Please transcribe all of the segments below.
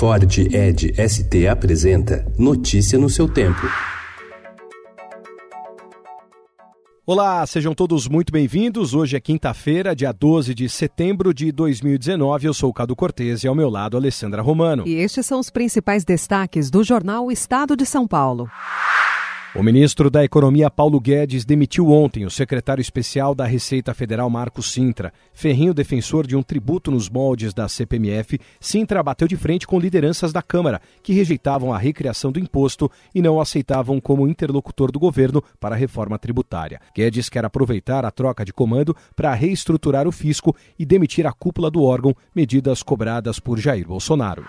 Ford Ed ST apresenta Notícia no seu tempo. Olá, sejam todos muito bem-vindos. Hoje é quinta-feira, dia 12 de setembro de 2019. Eu sou o Cado Cortez e ao meu lado Alessandra Romano. E estes são os principais destaques do jornal Estado de São Paulo. O ministro da Economia Paulo Guedes demitiu ontem o secretário especial da Receita Federal Marcos Sintra. Ferrinho defensor de um tributo nos moldes da CPMF, Sintra bateu de frente com lideranças da Câmara, que rejeitavam a recriação do imposto e não aceitavam como interlocutor do governo para a reforma tributária. Guedes quer aproveitar a troca de comando para reestruturar o fisco e demitir a cúpula do órgão, medidas cobradas por Jair Bolsonaro.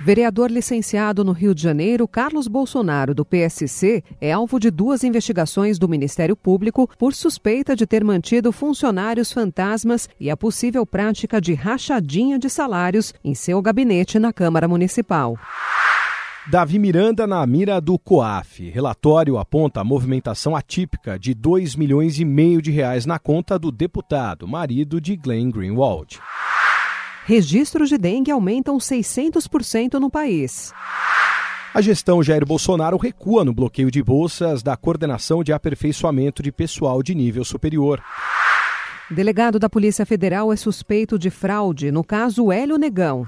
Vereador licenciado no Rio de Janeiro, Carlos Bolsonaro, do PSC, é alvo de duas investigações do Ministério Público por suspeita de ter mantido funcionários fantasmas e a possível prática de rachadinha de salários em seu gabinete na Câmara Municipal. Davi Miranda na mira do COAF. Relatório aponta a movimentação atípica de 2 milhões e meio de reais na conta do deputado, marido de Glenn Greenwald. Registros de dengue aumentam 600% no país. A gestão Jair Bolsonaro recua no bloqueio de bolsas da Coordenação de Aperfeiçoamento de Pessoal de Nível Superior. Delegado da Polícia Federal é suspeito de fraude no caso Hélio Negão.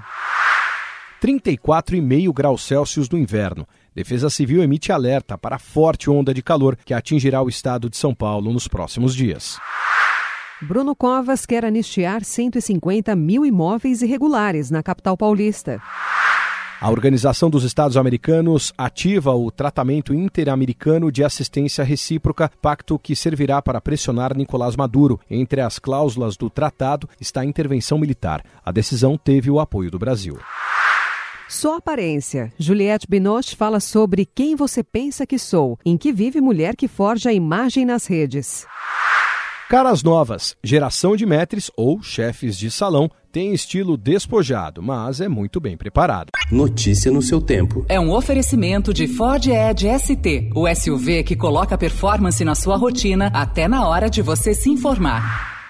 34,5 graus Celsius no inverno. Defesa Civil emite alerta para a forte onda de calor que atingirá o estado de São Paulo nos próximos dias. Bruno Covas quer anistiar 150 mil imóveis irregulares na capital paulista. A Organização dos Estados Americanos ativa o Tratamento Interamericano de Assistência Recíproca, pacto que servirá para pressionar Nicolás Maduro. Entre as cláusulas do tratado está a intervenção militar. A decisão teve o apoio do Brasil. Só aparência. Juliette Binoche fala sobre quem você pensa que sou, em que vive mulher que forja a imagem nas redes. Caras novas, geração de metres ou chefes de salão tem estilo despojado, mas é muito bem preparado. Notícia no seu tempo. É um oferecimento de Ford Edge ST, o SUV que coloca performance na sua rotina até na hora de você se informar.